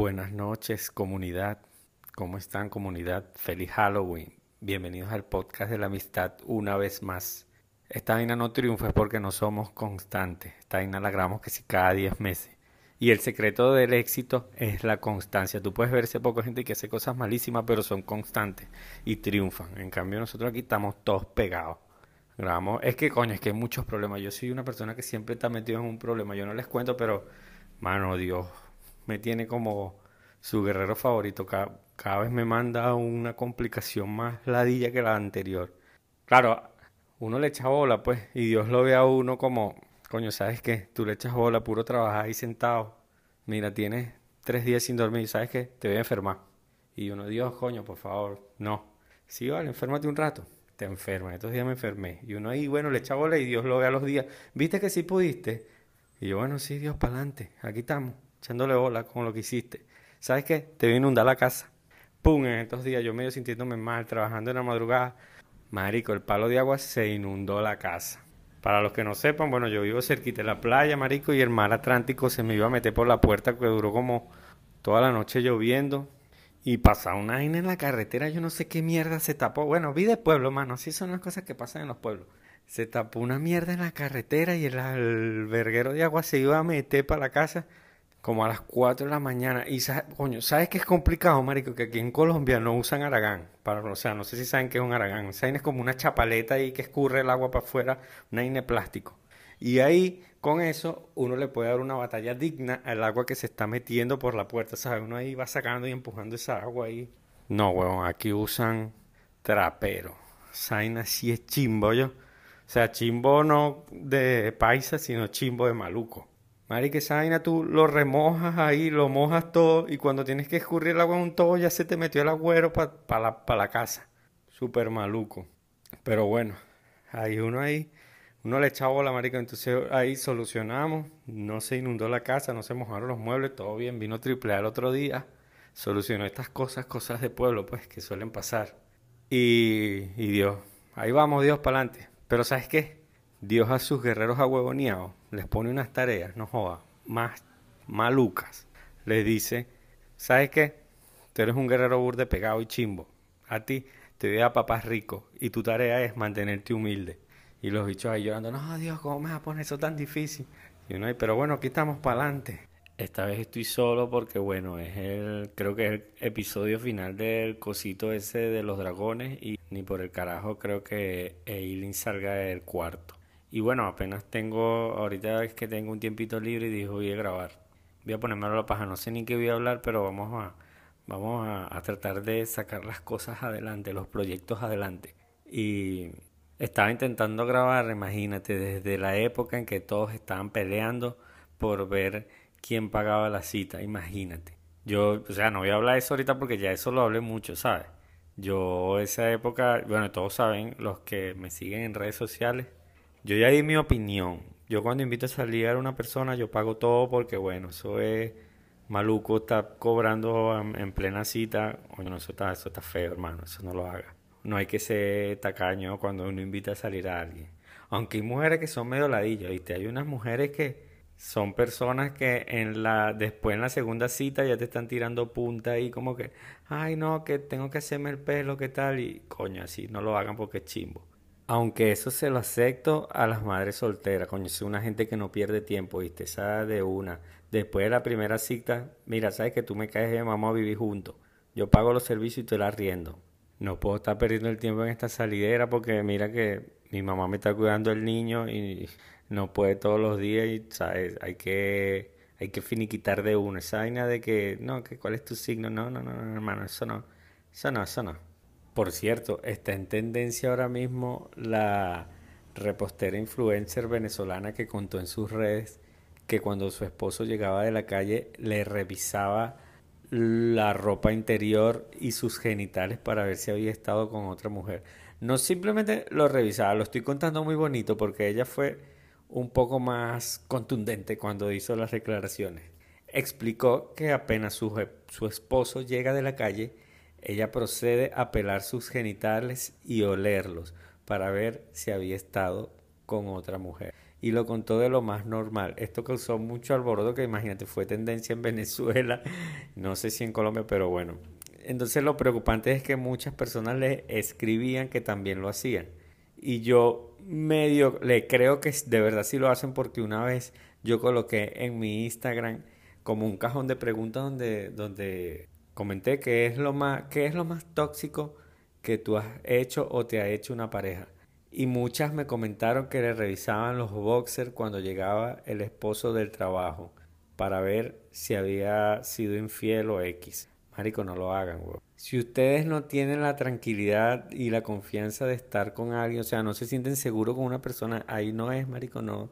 Buenas noches, comunidad. ¿Cómo están, comunidad? Feliz Halloween. Bienvenidos al podcast de la amistad una vez más. Esta vaina no triunfa porque no somos constantes. Esta vaina la grabamos que si cada 10 meses. Y el secreto del éxito es la constancia. Tú puedes ver ese poco gente que hace cosas malísimas, pero son constantes y triunfan. En cambio, nosotros aquí estamos todos pegados. Es que, coño, es que hay muchos problemas. Yo soy una persona que siempre está metido en un problema. Yo no les cuento, pero, mano, Dios, me tiene como su guerrero favorito. Cada, cada vez me manda una complicación más ladilla que la anterior. Claro, uno le echa bola, pues, y Dios lo ve a uno como, coño, ¿sabes qué? Tú le echas bola, puro trabajar ahí sentado. Mira, tienes tres días sin dormir, ¿sabes qué? Te voy a enfermar. Y uno, Dios, coño, por favor, no. Sí, vale, enférmate un rato. Te enfermas. Estos días me enfermé. Y uno ahí, bueno, le echa bola y Dios lo ve a los días. ¿Viste que sí pudiste? Y yo, bueno, sí, Dios, para adelante. Aquí estamos, echándole bola con lo que hiciste. ¿Sabes qué? Te voy a inundar la casa. Pum, en estos días yo medio sintiéndome mal, trabajando en la madrugada Marico, el palo de agua se inundó la casa. Para los que no sepan, bueno, yo vivo cerquita de la playa, marico, y el mar Atlántico se me iba a meter por la puerta que duró como toda la noche lloviendo. Y pasaba una vaina en la carretera, yo no sé qué mierda se tapó. Bueno, vi de pueblo, mano, así son las cosas que pasan en los pueblos. Se tapó una mierda en la carretera y el alberguero de agua se iba a meter para la casa como a las 4 de la mañana. Y, coño, ¿sabes qué es complicado, marico? Que aquí en Colombia no usan aragán. Para, o sea, no sé si saben qué es un aragán. Esa es como una chapaleta ahí que escurre el agua para afuera, una de plástico. Y ahí, con eso, uno le puede dar una batalla digna al agua que se está metiendo por la puerta, ¿sabes? Uno ahí va sacando y empujando esa agua ahí. No, huevón, aquí usan trapero. Saina sí es chimbo, yo. O sea, chimbo no de paisa, sino chimbo de maluco. Marica, esa vaina tú lo remojas ahí, lo mojas todo y cuando tienes que escurrir el agua en un todo ya se te metió el agüero para la, pa la casa. Súper maluco. Pero bueno, ahí uno ahí, uno le echaba la marica, entonces ahí solucionamos, no se inundó la casa, no se mojaron los muebles, todo bien, vino triple el otro día, solucionó estas cosas, cosas de pueblo, pues, que suelen pasar. Y, y Dios, ahí vamos, Dios, para adelante. Pero ¿sabes qué? Dios a sus guerreros ahuevoneados les pone unas tareas, no joda, más malucas. Les dice, ¿sabes qué? Tú eres un guerrero burde pegado y chimbo. A ti te voy a papás ricos y tu tarea es mantenerte humilde. Y los bichos ahí llorando, no, Dios, ¿cómo me vas a poner eso tan difícil? Y uno ahí, pero bueno, aquí estamos para adelante. Esta vez estoy solo porque, bueno, es el, creo que es el episodio final del cosito ese de los dragones y ni por el carajo creo que Eileen salga del cuarto. Y bueno, apenas tengo, ahorita es que tengo un tiempito libre y dijo voy a grabar. Voy a ponerme a la paja, no sé ni qué voy a hablar, pero vamos a, vamos a, tratar de sacar las cosas adelante, los proyectos adelante. Y estaba intentando grabar, imagínate, desde la época en que todos estaban peleando por ver quién pagaba la cita, imagínate. Yo, o sea, no voy a hablar de eso ahorita porque ya eso lo hablé mucho, ¿sabes? Yo esa época, bueno, todos saben, los que me siguen en redes sociales, yo ya di mi opinión. Yo cuando invito a salir a una persona, yo pago todo porque, bueno, eso es maluco, está cobrando en, plena cita. Oye, eso está, eso está feo, hermano, eso no lo haga. No hay que ser tacaño cuando uno invita a salir a alguien. Aunque hay mujeres que son medio ladillas, ¿viste? Hay unas mujeres que son personas que en la después en la segunda cita ya te están tirando punta y como que, ay no, que tengo que hacerme el pelo, ¿qué tal? Y coño, así no lo hagan porque es chimbo. Aunque eso se lo acepto a las madres solteras, coño, es una gente que no pierde tiempo, ¿viste? Esa de una. Después de la primera cita, mira, sabes que tú me caes de vamos a vivir juntos. Yo pago los servicios y tú la riendo. No puedo estar perdiendo el tiempo en esta salidera porque mira que mi mamá me está cuidando el niño y no puede todos los días y, ¿sabes? Hay que, hay que finiquitar de una. Esa vaina de que, no, que cuál es tu signo. No, no, no, no, hermano, eso no. Eso no, eso no. Por cierto, está en tendencia ahora mismo la repostera influencer venezolana que contó en sus redes que cuando su esposo llegaba de la calle le revisaba la ropa interior y sus genitales para ver si había estado con otra mujer. No simplemente lo revisaba, lo estoy contando muy bonito porque ella fue un poco más contundente cuando hizo las declaraciones. Explicó que apenas su, su esposo llega de la calle, ella procede a pelar sus genitales y olerlos para ver si había estado con otra mujer. y lo contó de lo más normal. Esto causó mucho alboroto que imagínate fue tendencia en Venezuela, no sé si en Colombia, pero bueno. Entonces lo preocupante es que muchas personas le escribían que también lo hacían. Y yo medio le creo que de verdad sí lo hacen porque una vez yo coloqué en mi Instagram como un cajón de preguntas donde, donde comenté qué es lo más, qué es lo más tóxico que tú has hecho o te ha hecho una pareja. Y muchas me comentaron que le revisaban los boxers cuando llegaba el esposo del trabajo para ver si había sido infiel o X. Marico, no lo hagan, güey. Si ustedes no tienen la tranquilidad y la confianza de estar con alguien, o sea, no se sienten seguros con una persona, ahí no es, marico, no.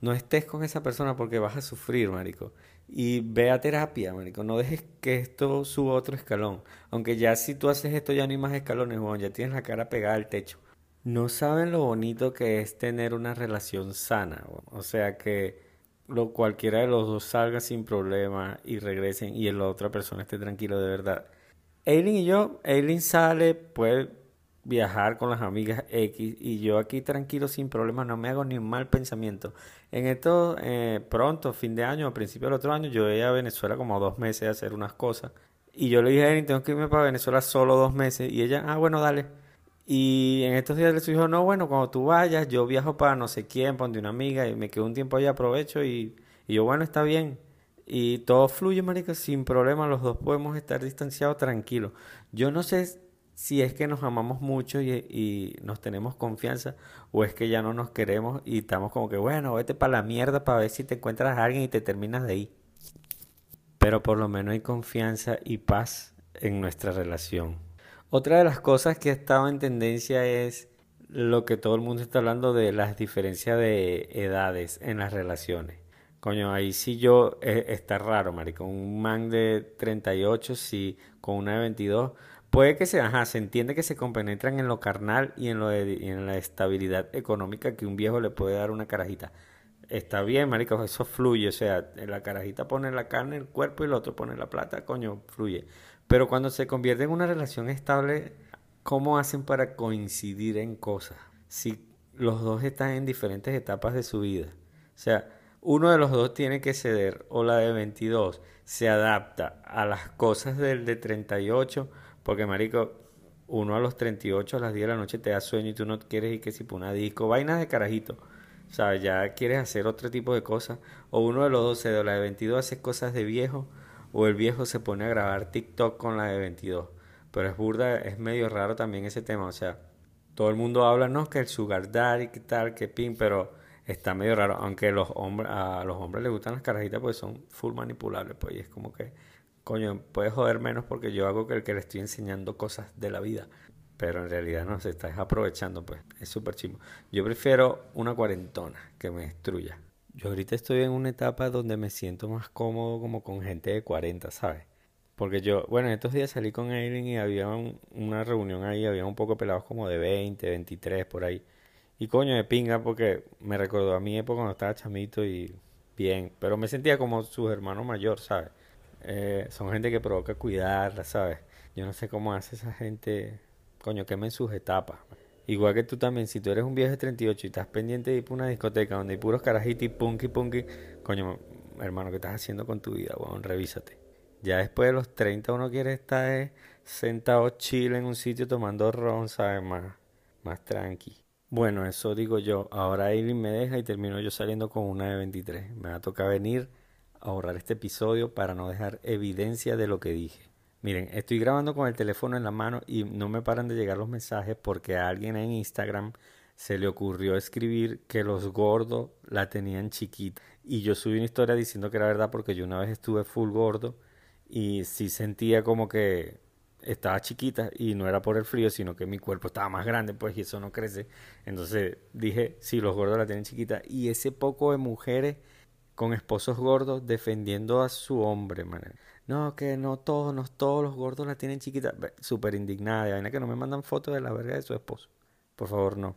No estés con esa persona porque vas a sufrir, marico. Y ve a terapia, marico. No dejes que esto suba otro escalón. Aunque ya si tú haces esto ya no hay más escalones, Juan. Ya tienes la cara pegada al techo. No saben lo bonito que es tener una relación sana. O sea que lo, cualquiera de los dos salga sin problema y regresen y la otra persona esté tranquilo de verdad. Aileen y yo, Aileen sale, puede viajar con las amigas X y yo aquí tranquilo sin problemas, no me hago ni un mal pensamiento. En esto, eh, pronto, fin de año, a principio del otro año, yo iba a Venezuela como dos meses a hacer unas cosas. Y yo le dije a Aileen, tengo que irme para Venezuela solo dos meses. Y ella, ah, bueno, dale. Y en estos días le dijo, no, bueno, cuando tú vayas, yo viajo para no sé quién, para una amiga, y me quedo un tiempo allá, aprovecho, y, y yo, bueno, está bien. Y todo fluye, marica, sin problema, los dos podemos estar distanciados tranquilos. Yo no sé si es que nos amamos mucho y, nos tenemos confianza, o es que ya no nos queremos y estamos como que, bueno, vete para la mierda para ver si te encuentras a alguien y te terminas de ahí. Pero por lo menos hay confianza y paz en nuestra relación. Otra de las cosas que ha estado en tendencia es lo que todo el mundo está hablando de las diferencias de edades en las relaciones. Coño, ahí sí yo eh, está raro, marico. Un man de 38, sí, con una de 22. Puede que se, ajá, se entiende que se compenetran en lo carnal y en, lo y en la estabilidad económica que un viejo le puede dar una carajita. Está bien, marico, eso fluye. O sea, la carajita pone la carne, el cuerpo y el otro pone la plata, coño, fluye. Pero cuando se convierte en una relación estable, ¿cómo hacen para coincidir en cosas? Si los dos están en diferentes etapas de su vida. O sea, uno de los dos tiene que ceder o la de 22 se adapta a las cosas del de 38, porque marico, uno a los 38 a las 10 de la noche te da sueño y tú no quieres ir que si una disco, vainas de carajito. O sea, ya quieres hacer otro tipo de cosas. O uno de los dos cede o la de 22 hace cosas de viejo o el viejo se pone a grabar TikTok con la de 22. Pero es burda, es medio raro también ese tema, o sea, todo el mundo habla, no, que el sugar daddy, que tal, que pin, pero está medio raro, aunque los hombres, a los hombres les gustan las carajitas, pues son full manipulables, pues, y es como que, coño, puedes joder menos porque yo hago que el que le estoy enseñando cosas de la vida, pero en realidad no, se está aprovechando, pues, es súper chimo. Yo prefiero una cuarentona que me destruya. Yo ahorita estoy en una etapa donde me siento más cómodo como con gente de 40, ¿sabes? Porque yo, bueno, estos días salí con Aileen y había una reunión ahí, había un poco pelados como de 20, 23 por ahí. Y coño, de pinga porque me recordó a mi época cuando estaba chamito y bien, pero me sentía como su hermano mayor, ¿sabes? Eh, son gente que provoca cuidarla, ¿sabes? Yo no sé cómo hace esa gente, coño, quemen sus etapas. Igual que tú también, si tú eres un viejo de 38 y estás pendiente de ir a una discoteca donde hay puros carajitos punky punky, coño, hermano, ¿qué estás haciendo con tu vida? Bueno, revísate. Ya después de los 30 uno quiere estar eh, sentado chile en un sitio tomando ron, ¿sabes? Más, más tranqui. Bueno, eso digo yo. Ahora Aileen me deja y termino yo saliendo con una de 23. Me va a tocar venir ahorrar este episodio para no dejar evidencia de lo que dije. Miren, estoy grabando con el teléfono en la mano y no me paran de llegar los mensajes porque a alguien en Instagram se le ocurrió escribir que los gordos la tenían chiquita. Y yo subí una historia diciendo que era verdad porque yo una vez estuve full gordo y sí sentía como que estaba chiquita y no era por el frío, sino que mi cuerpo estaba más grande, pues y eso no crece. Entonces dije, sí, los gordos la tienen chiquita. Y ese poco de mujeres con esposos gordos defendiendo a su hombre, man. No, que no todos, no todos los gordos la tienen chiquita. Súper indignada de vaina que no me mandan fotos de la verga de su esposo. Por favor, no.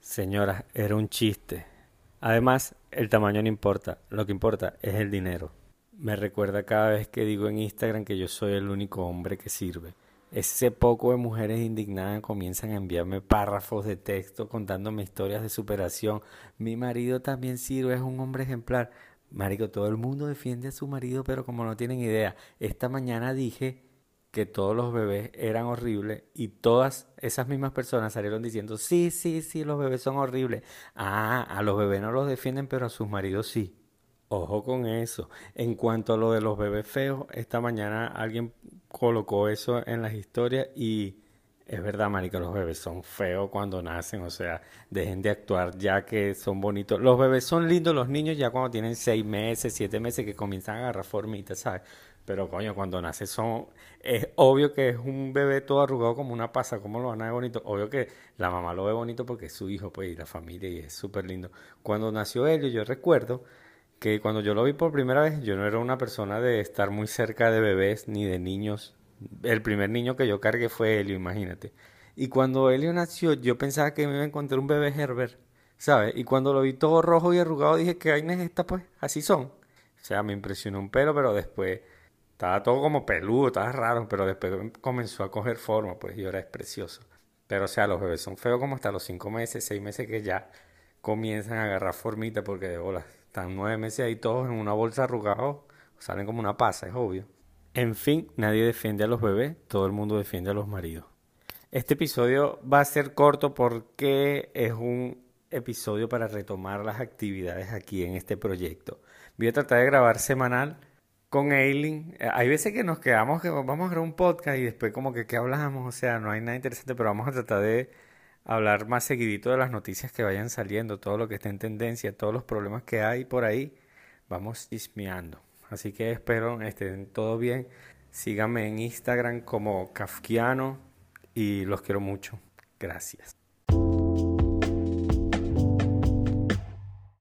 Señora, era un chiste. Además, el tamaño no importa. Lo que importa es el dinero. Me recuerda cada vez que digo en Instagram que yo soy el único hombre que sirve. ese poco de mujeres indignadas comienzan a enviarme párrafos de texto contándome historias de superación. Mi marido también sirve, es un hombre ejemplar. Marico, todo el mundo defiende a su marido, pero como no tienen idea, esta mañana dije que todos los bebés eran horribles y todas esas mismas personas salieron diciendo, sí, sí, sí, los bebés son horribles. Ah, a los bebés no los defienden, pero a sus maridos sí. Ojo con eso. En cuanto a lo de los bebés feos, esta mañana alguien colocó eso en las historias y es verdad, marica, los bebés son feos cuando nacen, o sea, dejen de actuar ya que son bonitos. Los bebés son lindos, los niños ya cuando tienen seis meses, siete meses que comienzan a agarrar formitas, ¿sabes? Pero coño, cuando nace son... Es obvio que es un bebé todo arrugado como una pasa, ¿cómo lo van a ver bonito? Obvio que la mamá lo ve bonito porque es su hijo, pues, y la familia, y es súper lindo. Cuando nació Helio, yo recuerdo que cuando yo lo vi por primera vez, yo no era una persona de estar muy cerca de bebés ni de niños. El primer niño que yo cargué fue Helio, imagínate. Y cuando Helio nació, yo pensaba que me iba a encontrar un bebé Herbert, ¿sabes? Y cuando lo vi todo rojo y arrugado, dije, ¿qué vaina es pues? Así son. O sea, me impresionó un pelo, pero después estaba todo como peludo, estaba raro, pero después comenzó a coger forma, pues, y ahora es precioso. Pero, o sea, los bebés son feos como hasta los cinco meses, seis meses que ya comienzan a agarrar formita porque de bolas están nueve meses ahí todos en una bolsa arrugados, salen como una pasa, es obvio. En fin, nadie defiende a los bebés, todo el mundo defiende a los maridos. Este episodio va a ser corto porque es un episodio para retomar las actividades aquí en este proyecto. Voy a tratar de grabar semanal con Aileen. Hay veces que nos quedamos que vamos a grabar un podcast y después como que qué hablamos, o sea, no hay nada interesante, pero vamos a tratar de hablar más seguidito de las noticias que vayan saliendo, todo lo que esté en tendencia, todos los problemas que hay por ahí, vamos chismeando. Así que espero estén todo bien. Síganme en Instagram como Kafkiano y los quiero mucho. Gracias.